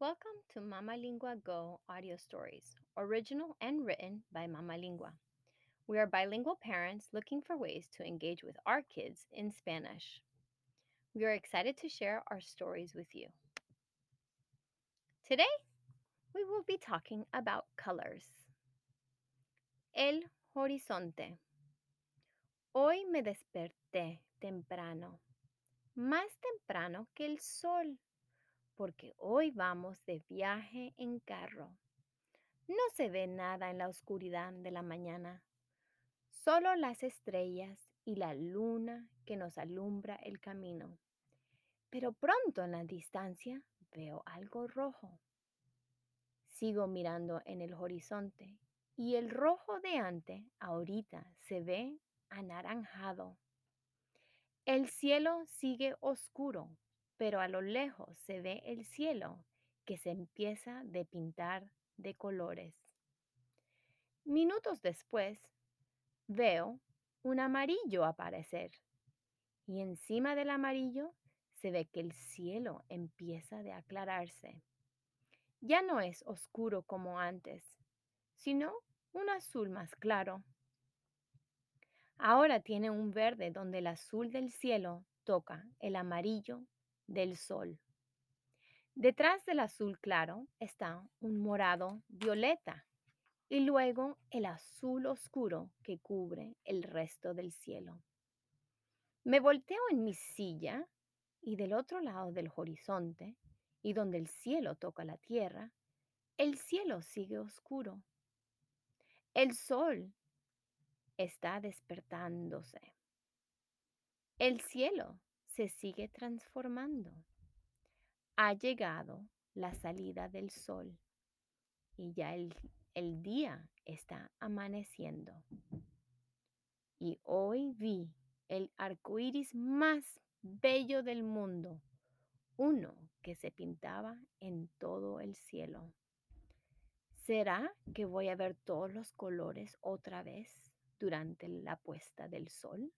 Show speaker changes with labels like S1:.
S1: Welcome to Mama Lingua Go audio stories, original and written by Mama Lingua. We are bilingual parents looking for ways to engage with our kids in Spanish. We are excited to share our stories with you. Today, we will be talking about colors. El horizonte. Hoy me desperté temprano, más temprano que el sol porque hoy vamos de viaje en carro. No se ve nada en la oscuridad de la mañana, solo las estrellas y la luna que nos alumbra el camino. Pero pronto en la distancia veo algo rojo. Sigo mirando en el horizonte y el rojo de antes ahorita se ve anaranjado. El cielo sigue oscuro pero a lo lejos se ve el cielo que se empieza de pintar de colores. Minutos después, veo un amarillo aparecer y encima del amarillo se ve que el cielo empieza de aclararse. Ya no es oscuro como antes, sino un azul más claro. Ahora tiene un verde donde el azul del cielo toca el amarillo del sol. Detrás del azul claro está un morado violeta y luego el azul oscuro que cubre el resto del cielo. Me volteo en mi silla y del otro lado del horizonte y donde el cielo toca la tierra, el cielo sigue oscuro. El sol está despertándose. El cielo se sigue transformando. Ha llegado la salida del sol y ya el, el día está amaneciendo. Y hoy vi el arco iris más bello del mundo, uno que se pintaba en todo el cielo. ¿Será que voy a ver todos los colores otra vez durante la puesta del sol?